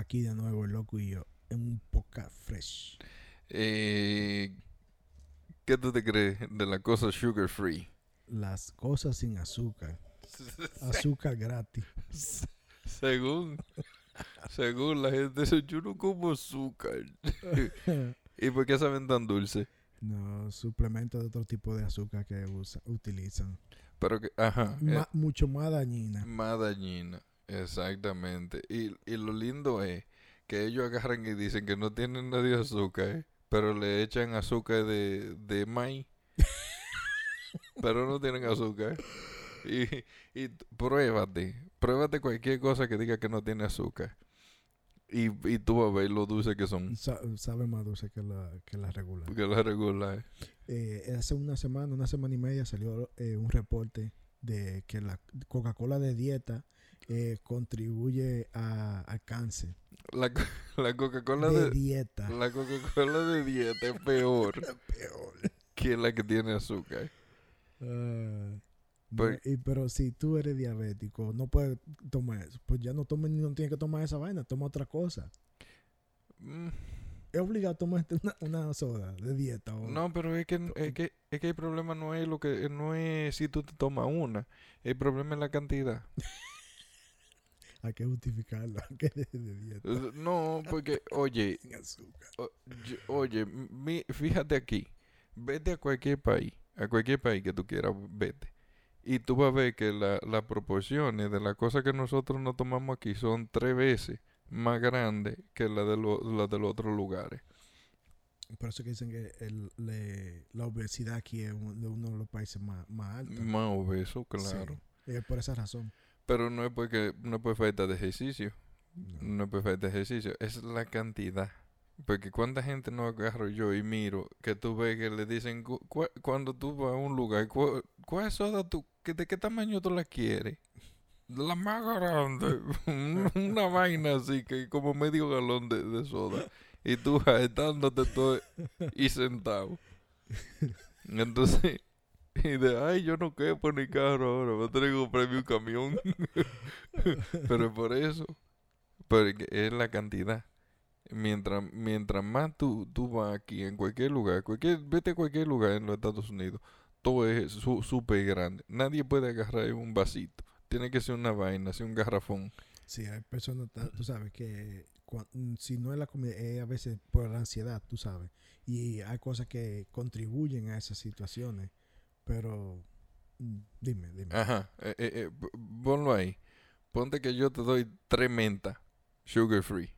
aquí de nuevo el loco y yo en un poca fresh. Eh, ¿Qué tú te crees de la cosa sugar free? Las cosas sin azúcar. Azúcar gratis. según, según la gente dice, yo no como azúcar. ¿Y por qué saben tan dulce? No, suplementos de otro tipo de azúcar que usa, utilizan. Pero que, ajá. Ma- eh, mucho más dañina. más dañina. Exactamente. Y, y lo lindo es que ellos agarran y dicen que no tienen nada de azúcar, ¿eh? pero le echan azúcar de, de maíz. pero no tienen azúcar. Y, y pruébate, pruébate cualquier cosa que diga que no tiene azúcar. Y, y tú vas a ver lo dulce que son. Sa- sabe más dulce que la, que la regular. Porque la regular. Eh, hace una semana, una semana y media salió eh, un reporte de que la Coca-Cola de dieta eh, contribuye a, al cáncer. La, co- la Coca-Cola de de, dieta. la Coca-Cola de dieta es peor Peor. que la que tiene azúcar. Ah, Pero- y- pero si tú eres diabético, no puedes tomar eso. Pues ya no tomes no tienes que tomar esa vaina, toma otra cosa. Mm. Es obligado a tomarte una, una soda de dieta. O, No, pero es que, es que es que el problema no es lo que no es si tú te tomas una, el problema es la cantidad. Hay que justificarlo. que es de dieta. No, porque oye, o- yo- oye, mi- fíjate aquí, vete a cualquier país, a cualquier país que tú quieras, vete. Y tú vas a ver que la- las proporciones de las cosas que nosotros no tomamos aquí son tres veces más grandes que las de, lo- las de los otros lugares. Por eso que dicen que el, le- la obesidad aquí es un- de uno de los países más, más altos. Más obeso, claro. Sí, es por esa razón. Pero no es porque no es por falta de ejercicio. No. No es por falta de ejercicio, es la cantidad. Porque cuánta gente no agarro yo y miro que tú ves que le dicen cu- cu- cuando tú vas a un lugar, cu- ¿cuál soda tú, que, de qué tamaño tú la quieres? La más grande, una vaina así que como medio galón de, de soda. Y tú dándote todo y sentado. Entonces, y de, ay, yo no quepo ni carro ahora, voy a tener que comprarme un camión. Pero es por eso, porque es la cantidad. Mientras, mientras más tú, tú vas aquí, en cualquier lugar, cualquier, vete a cualquier lugar en los Estados Unidos, todo es su- súper grande. Nadie puede agarrar un vasito. Tiene que ser una vaina, ser un garrafón. Sí, hay personas, tú sabes, que si no es la comida, es a veces por la ansiedad, tú sabes. Y hay cosas que contribuyen a esas situaciones. Pero, mm, dime, dime. Ajá, eh, eh, eh, ponlo ahí. Ponte que yo te doy tres mentas, sugar free.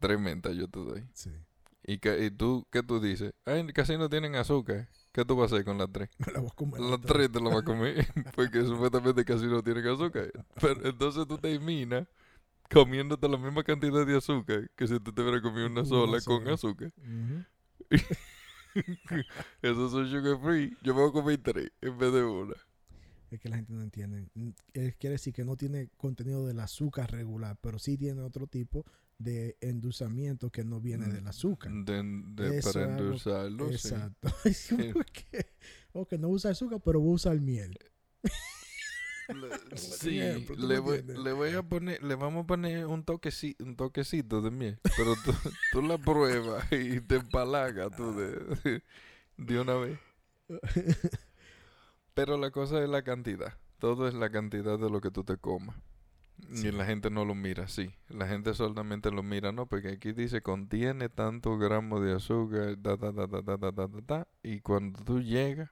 Tres mentas yo te doy. Sí. Y, que, y tú, ¿qué tú dices? Ay, casi no tienen azúcar. ¿Qué tú vas a hacer con las tres? Me la voy a comer Las tres te las vas a comer porque supuestamente casi no tienen azúcar. Pero entonces tú terminas comiéndote la misma cantidad de azúcar que si tú te hubieras comido una Una sola con azúcar. Ujú. Esos son sugar free. Yo me voy a comer tres en vez de una. Es que la gente no entiende. Mm, eh, Quiere decir que no tiene contenido del azúcar regular, pero sí tiene otro tipo de endulzamiento que no viene del azúcar. De, de- Eso para endulzarlo, sí. Exacto. ¿Por qué? Ok, no usa azúcar, pero voy a usar miel. Le- Sí, ejemplo, ¿tú le voy, entiendes? le voy a poner, le vamos a poner un toquecito, un toquecito de miel, pero tú, tú la pruebas y te empalagas tú de, de una vez. Pero la cosa es la cantidad, todo es la cantidad de lo que tú te comas. Sí. Y la gente no lo mira así, la gente solamente lo mira, no, porque aquí dice contiene tantos gramos de azúcar, ta, ta, ta, ta, ta, ta, ta, ta, ta, y cuando tú llegas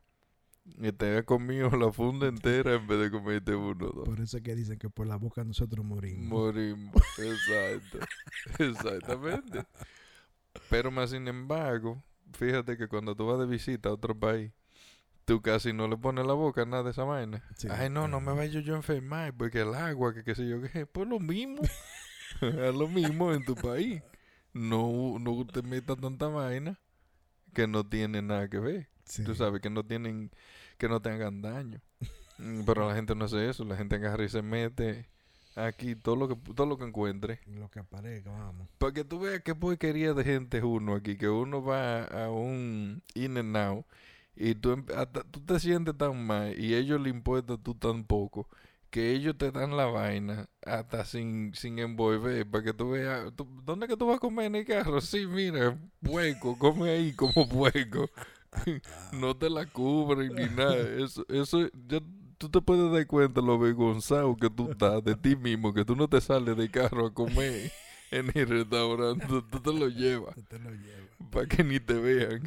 y te has comido la funda entera en vez de comerte uno o dos. Por eso es que dicen que por la boca nosotros morimos. Morimos, exacto, exactamente. Pero más sin embargo, fíjate que cuando tú vas de visita a otro país, tú casi no le pones la boca a nada de esa vaina. Sí, Ay, no, no me vaya yo a enfermar, porque el agua, que qué sé yo qué, pues lo mismo, es lo mismo en tu país. No, no te metas tanta vaina que no tiene nada que ver. Sí. Tú sabes que no tienen, que no te hagan daño. Mm, Pero la gente no hace eso, la gente agarra y se mete aquí todo lo que todo lo que encuentre. Lo que aparezca, vamos. Para que tú veas qué porquería de gente es uno aquí, que uno va a un in and out y tú, em- hasta- tú te sientes tan mal y ellos le importa tú tan poco que ellos te dan la vaina hasta sin, sin envolver para que tú veas. tú- ¿Dónde que tú vas a comer en el carro? Sí, mira, puerco, come ahí como puerco. no te la cubren ni nada. Eso, eso ya tú te puedes dar cuenta lo avergonzado que tú estás de ti mismo, que tú no te sales del carro a comer en el restaurante, tú, te lo llevas Tú te lo llevas. para que ni te vean.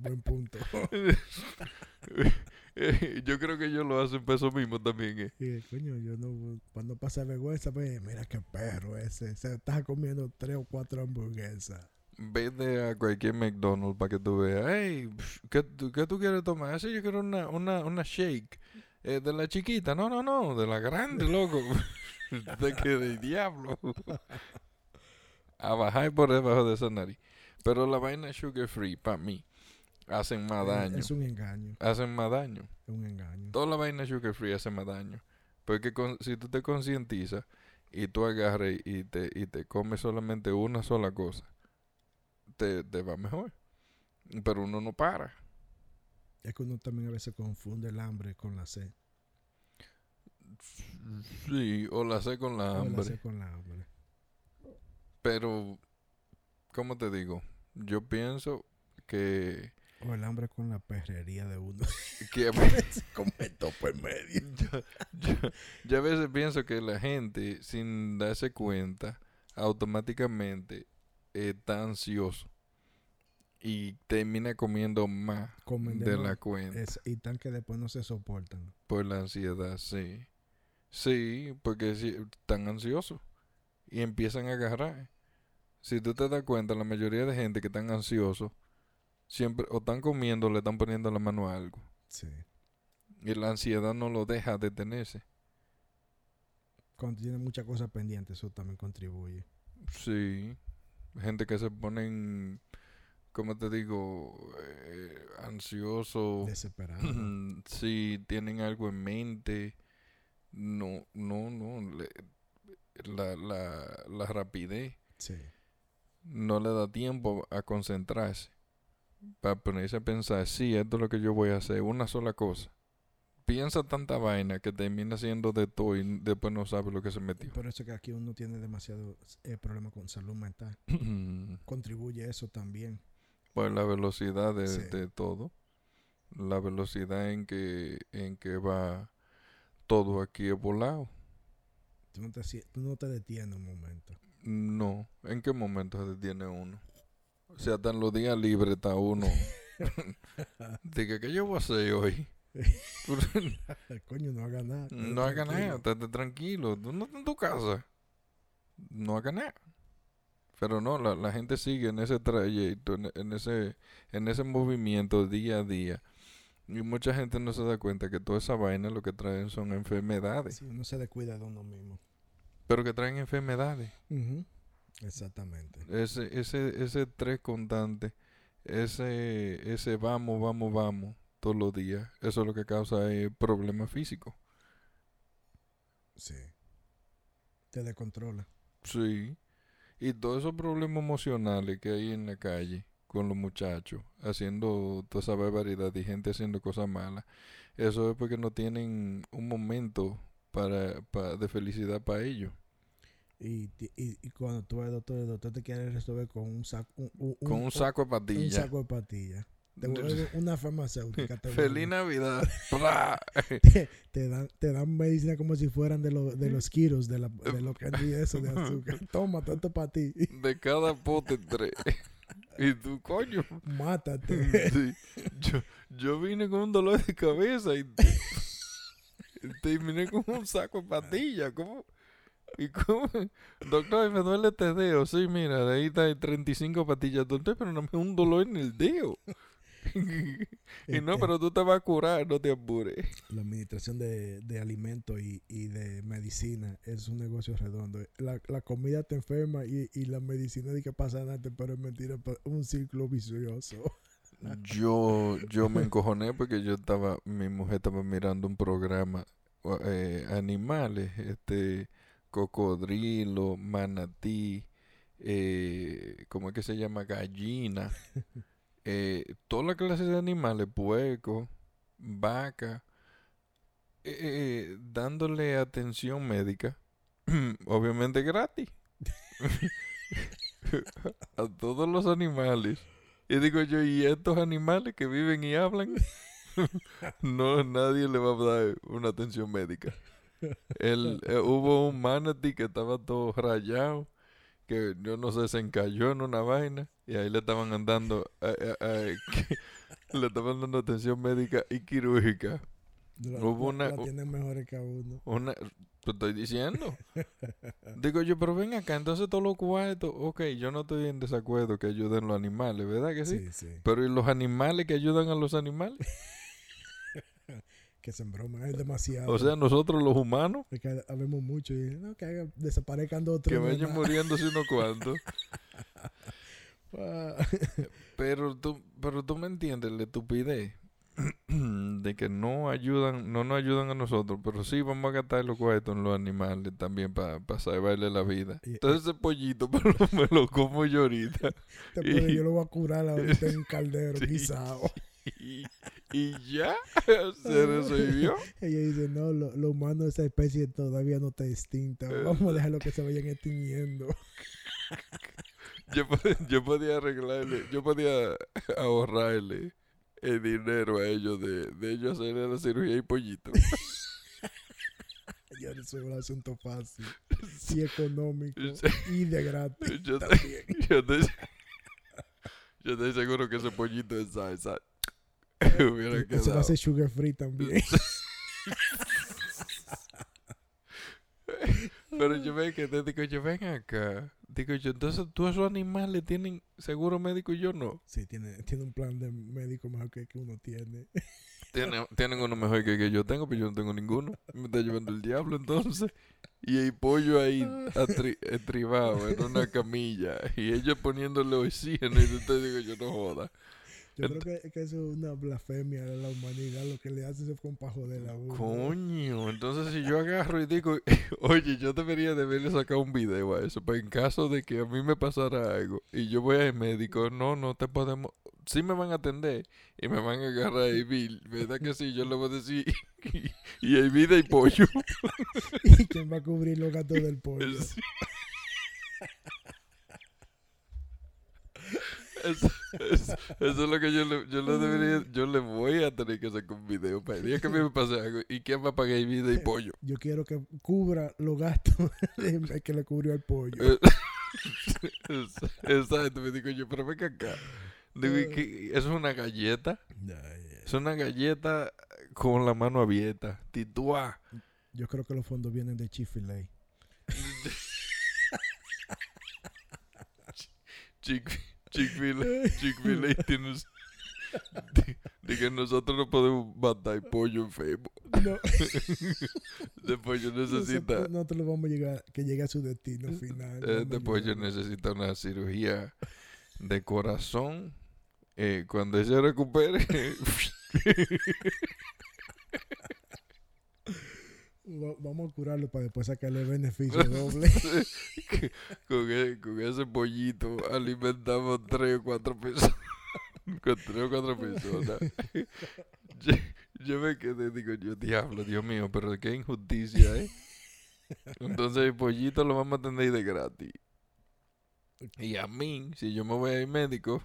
Buen punto. Yo creo que ellos lo hacen por eso mismo también. eh. Y, coño, yo no, cuando pasa vergüenza, pues, mira qué perro ese. Se está comiendo tres o cuatro hamburguesas. Vete a cualquier McDonald's para que tú veas. Hey, ¿qué, tú- qué tú quieres tomar? Yo quiero una, una, una shake. Eh, de la chiquita. No, no, no. De la grande, loco. de que de diablo. a bajar por debajo de esa nariz. Pero la vaina sugar free, para mí, hacen más daño. Es un engaño. Hacen más daño. Es un engaño. Toda la vaina sugar free hace más daño. Porque con- si tú te concientizas y tú agarras y te, y te comes solamente una sola cosa, te, te va mejor. Pero uno no para. Es que uno también a veces confunde el hambre con la sed. Sí, o la sé con la O la hambre. sed con la hambre. Pero, ¿cómo te digo? Yo pienso que, O el hambre con la perrería de uno. que a Se come todo por medio. yo, yo- yo a veces pienso que la gente, sin darse cuenta, automáticamente está ansioso y termina comiendo más de la cuenta Es- y tan que después no se soportan. por la ansiedad, sí. Sí, porque si, están ansiosos y empiezan a agarrar. Si tú te das cuenta, la mayoría de gente que están ansiosos siempre o están comiendo o le están poniendo la mano a algo. Sí. Y la ansiedad no lo deja detenerse. Cuando tiene muchas cosas pendientes, eso también contribuye. Sí, gente que se ponen, ¿cómo te digo? Eh, ansioso. Desesperado. si tienen algo en mente. No, no, no. le- la, la, la rapidez sí. no le da tiempo a concentrarse. Para ponerse a pensar, sí, esto es lo que yo voy a hacer, una sola cosa. Piensa tanta vaina que termina siendo de todo y después no sabe lo que se metió. por eso que aquí uno tiene demasiado eh, problema con salud mental. Contribuye eso también. Pues la velocidad de, Sí. de todo. La velocidad en que, en que va todo aquí es volado. Tú no te, sie- tú no te detienes un momento. No. ¿En qué momento se detiene uno? O sea, hasta en los días libres está uno. Diga, ¿qué yo voy a hacer hoy? Coño, no haga nada. no haga tranquilo. nada, estate tranquilo. Tú no estás en tu casa. No haga nada. Pero no, la, la gente sigue en ese trayecto, en, en ese, en ese movimiento día a día. Y mucha gente no se da cuenta que toda esa vaina lo que traen son enfermedades. Sí, uno se descuida de uno mismo. Pero que traen enfermedades. Ujú. Exactamente. Ese, ese, ese estrés constante, ese, ese vamos, vamos, vamos, todos los días, eso es lo que causa eh, problemas físicos. Sí. Te descontrola. Sí. Y todos esos problemas emocionales que hay en la calle con los muchachos, haciendo toda esa barbaridad y gente haciendo cosas malas, eso es porque no tienen un momento para, pa- de felicidad para ellos. Y, y, y cuando tú vas al doctor, el doctor te quiere resolver con un saco. Un, un- Con un saco de un saco de pastillas. Te vuelve una farmacéutica. te Feliz. Navidad. Te, te dan, te dan medicina como si fueran de, los de los kilos, de, la, de los candy eso de azúcar. Toma, esto para ti. de cada pote tres. y tú, coño. Mátate. Sí. Yo, yo vine con un dolor de cabeza y terminé con un saco de pastillas. ¿Cómo? ¿Y cómo? Doctor, me duele este dedo. Sí, mira, de ahí está 35 pastillas. Doctor, pero no me un dolor en el dedo. y no, Este, pero tú te vas a curar, no te apures. La administración de, de alimentos y, y de medicina es un negocio redondo. La, la comida te enferma y, y la medicina de que pasa nada, pero es mentira, un ciclo vicioso. Yo, yo me encojoné porque yo estaba, mi mujer estaba mirando un programa, eh, animales, este, cocodrilo, manatí, eh, ¿cómo es que se llama? Gallina, eh, toda la clase de animales, puerco, vaca, eh, dándole atención médica, obviamente gratis, a todos los animales. Y digo yo, ¿y estos animales que viven y hablan? no, nadie le va a dar una atención médica. El, eh, hubo un manatee que estaba todo rayado, que yo no sé, se encalló en una vaina y ahí le estaban andando, eh, eh, le estaban dando atención médica y quirúrgica. La, Hubo una- la tienen mejores que a uno. Una, te estoy diciendo. Digo yo, pero ven acá, entonces todos los cuartos, ok, yo no estoy en desacuerdo que ayuden los animales, ¿verdad que sí? Sí, sí. Pero ¿y los animales que ayudan a los animales? Que se es demasiado. O sea, nosotros los humanos, Es que habemos mucho y no, que haga- desaparezcan dos o tres. que vayan muriéndose unos cuantos. Pero tú, pero tú me entiendes la estupidez de que no ayudan, no nos ayudan a nosotros, pero sí vamos a gastar los cuartos en los animales también para salvarle la vida. Y- Entonces ese pollito me lo, me lo como yo ahorita. Este yo lo voy a curar ahorita en un caldero, Sí. guisado. Y, y ya se resolvió. Ella dice, no, lo, lo humano de esa especie todavía no está extinta. Eh. Vamos a dejarlo que se vayan extinguiendo. Yo, pod- yo podía arreglarle, yo podía ahorrarle el dinero a ellos de, de ellos hacerle la cirugía y pollito. Ya es un asunto fácil y económico y de gratis. Yo, te- yo estoy, yo estoy seguro que ese pollito de salsa hubiera Eso va a ser sugar free también. Pero yo veo que te digo, yo ven acá. Digo yo, entonces todos esos animales tienen seguro médico y yo no. Sí, tiene, tiene un plan de médico mejor que, que uno tiene. Tienen, tienen uno mejor que, que yo tengo, pero yo no tengo ninguno. Me está llevando el diablo entonces. Y hay pollo ahí atri- estribado en una camilla. Y ellos poniéndole oxígeno. Y te digo, yo no joda. Yo creo que, que eso es una blasfemia de la humanidad. Lo que le hacen es con pa' joder a uno. Coño, entonces si yo agarro y digo, oye, yo debería de haberle sacado un video a eso, pero en caso de que a mí me pasara algo y yo voy al médico, no, no te podemos, sí me van a atender y me van a agarrar a Bill, ¿verdad que sí? Yo le voy a decir, y hay vida y pollo. ¿Y quién va a cubrir los gastos del pollo? Sí. Eso, eso- eso es lo que yo le, yo le debería, yo le voy a tener que sacar un video para el día que a mí me pase algo. ¿Y quién va a pagar vida y pollo? Yo quiero que cubra los gastos que le cubrió al pollo. Eh, Exacto, me digo yo, pero ven acá. Digo, ¿y qué? ¿Eso es una galleta? Es una galleta con la mano abierta. Tituá. Yo creo que los fondos vienen de Chick-fil-A. Chick- Chick-fil-A Chick-fil-A tiene... un- que nosotros no podemos matar pollo enfermo. No, Este pollo necesita... nosotros, nosotros lo vamos a llegar, que llegue a su destino final. Este pollo necesita una cirugía de corazón. Eh, cuando ella recupere... Va- Vamos a curarlo para después sacarle beneficio doble. con, e- con ese pollito alimentamos tres o cuatro personas. con tres o cuatro personas. yo, yo me quedé, digo yo, diablo, Dios mío, pero qué injusticia, ¿eh? Entonces el pollito lo vamos a tener de gratis. Y a mí, si yo me voy al médico,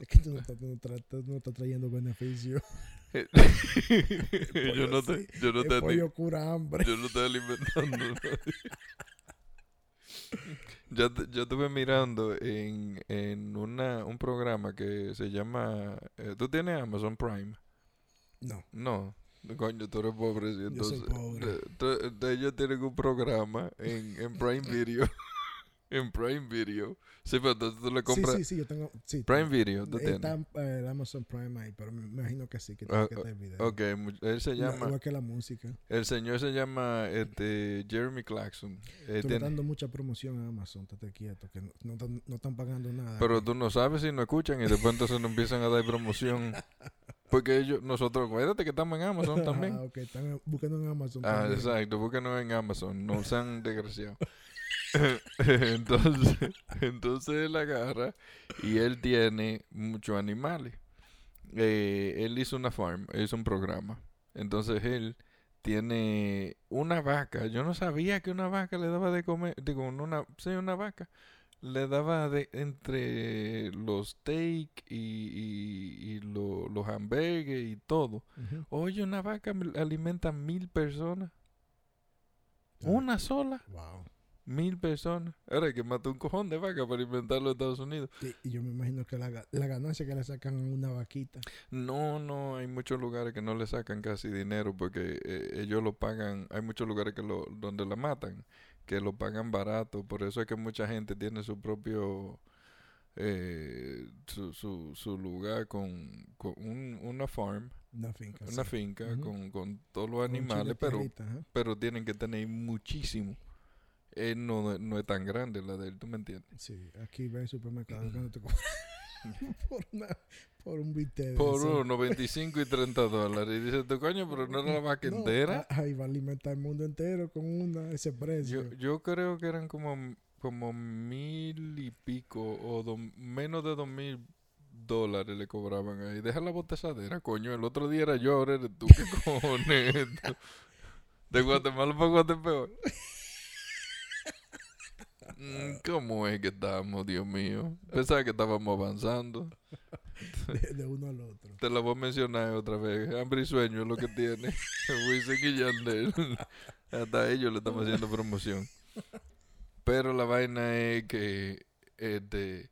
es que tú no estás, no estás- no estás trayendo beneficio. yo no te, yo no El te, pollo cura hambre. yo no estoy alimentando. yo, te- yo estuve mirando en, en una, un programa que se llama... eh, ¿Tú tienes Amazon Prime? No, No. Coño, tú eres pobre, sí, Yo soy entonces... pobre. eh, tú- entonces ellos tienen un programa en, en Prime Video. en Prime Video. Sí, pero entonces tú le compras... sí, sí, yo tengo. Sí, Prime Video, tú tienes. Está eh, el Amazon Prime ahí, pero me imagino que sí, que Ah, tiene que estar el video. Ok, él se llama... Igual que la música. El señor se llama este, Jeremy Clarkson. Eh, Tú tiene- dando mucha promoción a Amazon, estate quieto, que no, no, están- no están pagando nada. Pero tú no sabes si no escuchan y después entonces nos empiezan a dar promoción. Porque ellos, nosotros, acuérdate que estamos en Amazon Ah, también. ok, están buscando en Amazon. Ah, también. exacto, búsquenos en Amazon, no sean desgraciados. entonces, entonces él agarra y él tiene muchos animales. Eh, él hizo una farm, hizo un programa. Entonces él tiene una vaca. Yo no sabía que una vaca le daba de comer, digo, una, sí, una vaca le daba de entre los steak y, y, y lo- los hamburgues y todo. Oye, una vaca me- alimenta mil personas. Una sola, Wow. Mil personas. Ahora que matar un cojón de vaca para alimentarlo en Estados Unidos. Y, y yo me imagino que la, ga- la ganancia que le sacan a una vaquita. No, no, hay muchos lugares que no le sacan casi dinero porque eh, ellos lo pagan. Hay muchos lugares que lo, donde la matan, que lo pagan barato. Por eso es que mucha gente tiene su propio, eh, su, su, su lugar con, con un- una farm, Una finca. una sí. finca con, con todos los Con animales, pero, pero tienen que tener muchísimo. Eh, no, no es tan grande la de él, ¿tú me entiendes? Sí, aquí ve el supermercado cuando te por, una, por un bistec. Por uno, 25 y 30 dólares. Y dices tú, coño, pero no era la vaca No, entera. a- Ahí va a alimentar el mundo entero con una, ese precio. Yo, yo creo que eran como, como mil y pico o do- menos de dos mil dólares le cobraban ahí. Deja la botezadera, coño. El otro día era yo, ahora eres tú. ¿Qué cojones? De Guatemala para Guatepeor. Mm, ¿Cómo es que estábamos, Dios mío? Pensaba que estábamos avanzando. de, de uno al otro. Te la voy a mencionar otra vez. Hambre y sueño es lo que tiene. Wisin y Yandel. Hasta ellos le estamos haciendo promoción. Pero la vaina es que este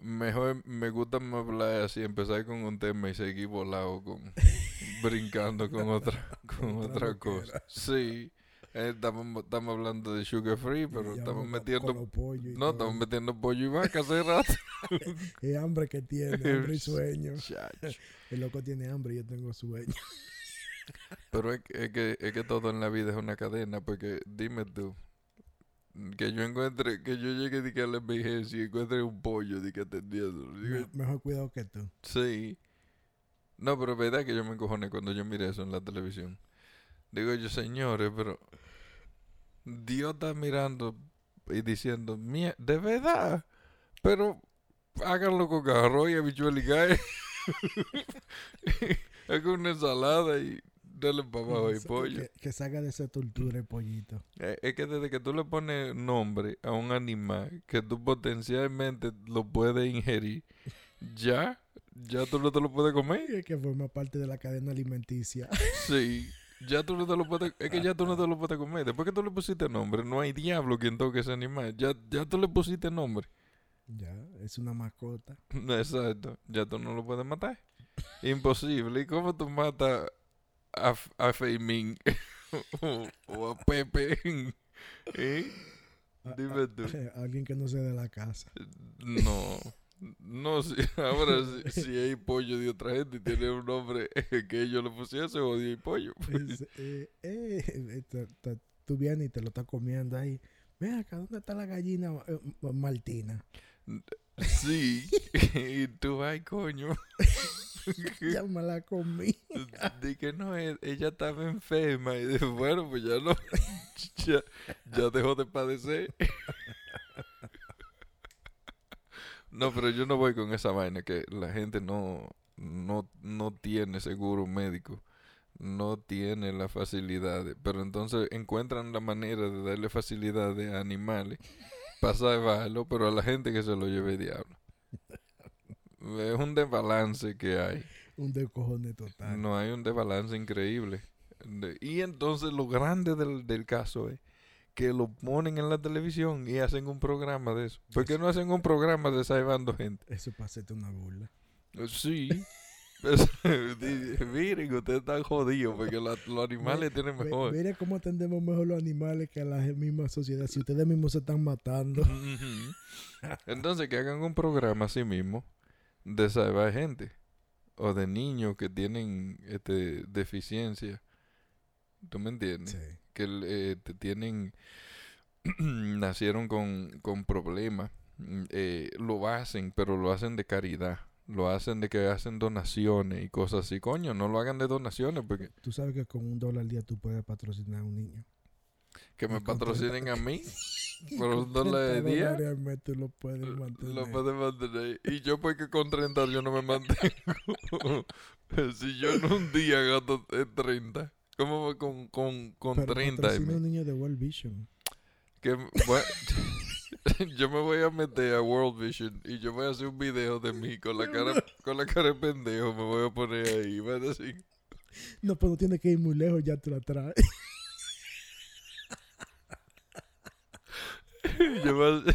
mejor me gusta más hablar así, empezar con un tema y seguir volado con brincando con otra con Otra otra cosa. Sí. Eh, estamos, estamos hablando de sugar free, pero Y estamos metiendo y no, estamos metiendo pollo y vaca hace rato. Es hambre que tiene, hambre y sueño. El loco tiene hambre y yo tengo sueño. Pero es, que- es que, es que todo en la vida es una cadena, porque dime tú, que yo encuentre, que yo llegue de que a la envejencia y encuentre un pollo de que atendiendo. Me- mejor cuidado que tú. Sí. No, pero es verdad que yo me encojoné cuando yo miré eso en la televisión. Digo yo, señores, pero Dios está mirando y diciendo, "Mie- de verdad, pero háganlo con arroz y habichuela y cae. Hagan una ensalada y dale para abajo y pollo. Que, que salga de esa tortura el pollito. Eh, Es que desde que tú le pones nombre a un animal que tú potencialmente lo puedes ingerir, ya, ya tú no te lo puedes comer. Es que forma parte de la cadena alimenticia. Sí, ya tú no te lo puedes, es que ya tú no te lo puedes comer. Después que tú le pusiste nombre, no hay diablo quien toque ese animal. Ya, ya tú le pusiste nombre. ya, es una mascota. Exacto, ya tú no lo puedes matar. Imposible. ¿Y cómo tú matas a, a Feimín o, o a Pepe? ¿Eh? A- Dime tú. a- alguien que no sea de la casa. No. No, si, ahora si, si hay pollo de otra gente y tiene un nombre que ellos le pusiesen, odio y pollo. Es, eh, eh, eh, te- tú vienes y te lo estás comiendo ahí. Ven acá, ¿dónde está la gallina eh, Martina? Sí, y tú, ay, coño. Ya me la comí. Di que no, e- ella estaba enferma. Y dije, bueno, pues ya no. Ya, ya dejó de padecer. No, pero yo no voy con esa vaina que la gente no, no, no tiene seguro médico. No tiene la facilidad. Pero entonces encuentran la manera de darle facilidades a animales para salvarlo, pero a la gente que se lo lleve el diablo. Es un desbalance que hay. Un descojone total. No hay un desbalance increíble. Y entonces lo grande del, del caso es que lo ponen en la televisión y hacen un programa de eso. ¿Por qué no hacen un programa de salvando gente? Eso para hacerte una burla. Eh, Sí. Di- Miren, ustedes están jodidos porque la- los animales tienen mejor. Mire cómo atendemos mejor los animales que a la misma sociedad. Si ustedes mismos se están matando. Entonces que hagan un programa así mismo de salvar gente o de niños que tienen este deficiencia. ¿Tú me entiendes? Sí. Que eh, te tienen nacieron con, con problemas mm, eh, lo hacen pero lo hacen de caridad lo hacen de que hacen donaciones y cosas así coño no lo hagan de donaciones porque Tú sabes que con un dólar al día tú puedes patrocinar a un niño. que me patrocinen a mí por un dólar de 30 día tú lo puedes mantener. lo pueden mantener y yo porque con 30 yo no me mantengo si yo en un día gasto eh, 30 ¿Cómo con, con, con Pero 30? patrocina y un niño de World Vision. que voy- yo me voy a meter a World Vision y yo voy a hacer un video de mí con la cara con la cara de pendejo. Me voy a poner ahí. Va a decir, No, pero no tiene que ir muy lejos, ya te la trae. yo voy a,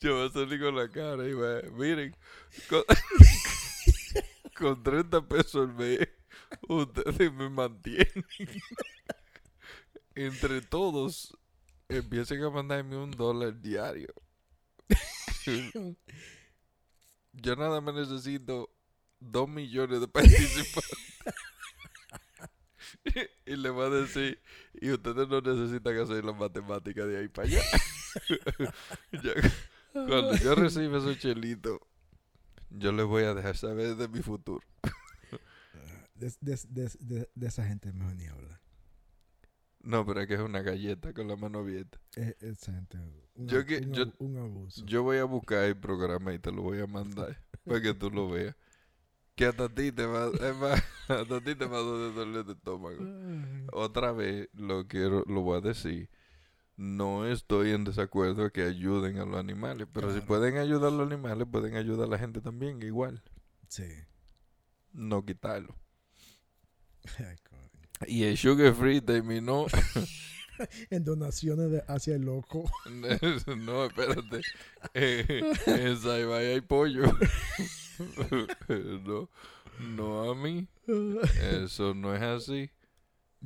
yo voy a salir con la cara y va, miren, con, con 30 pesos al mes, ustedes me mantienen. Entre todos, empiecen a mandarme un dólar diario. Yo nada más necesito dos millones de participantes. y le va a decir, y ustedes no necesitan hacer la matemática de ahí para allá. Cuando yo reciba esos chelitos, yo les voy a dejar saber de mi futuro. De, de, de, de- de esa gente mejor ni hablar. No, pero es que es una galleta con la mano abierta. Esa gente. Un, Yo que- un yo- un abuso. Yo voy a buscar el programa y te lo voy a mandar para que tú lo veas. Que hasta a ti te va, es más, hasta ti te va a doler de estómago. Otra vez lo quiero, lo voy a decir. No estoy en desacuerdo de que ayuden a los animales, pero si pueden ayudar a los animales, pueden ayudar a la gente también, igual. Sí. No quitarlo. Y el Sugar Free terminó. En donaciones de hacia el loco. no, espérate. Eh, en Saibay hay pollo. no, no a mí. Eso no es así.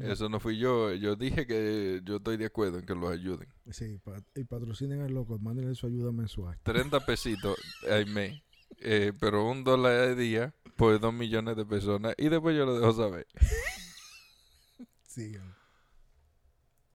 Eso no fui yo. Yo dije que yo estoy de acuerdo en que los ayuden. Sí, y patrocinen al loco, mándenle su ayuda mensual. 30 pesitos al mes. Eh, pero un dólar al día por dos millones de personas. Y después yo lo dejo saber.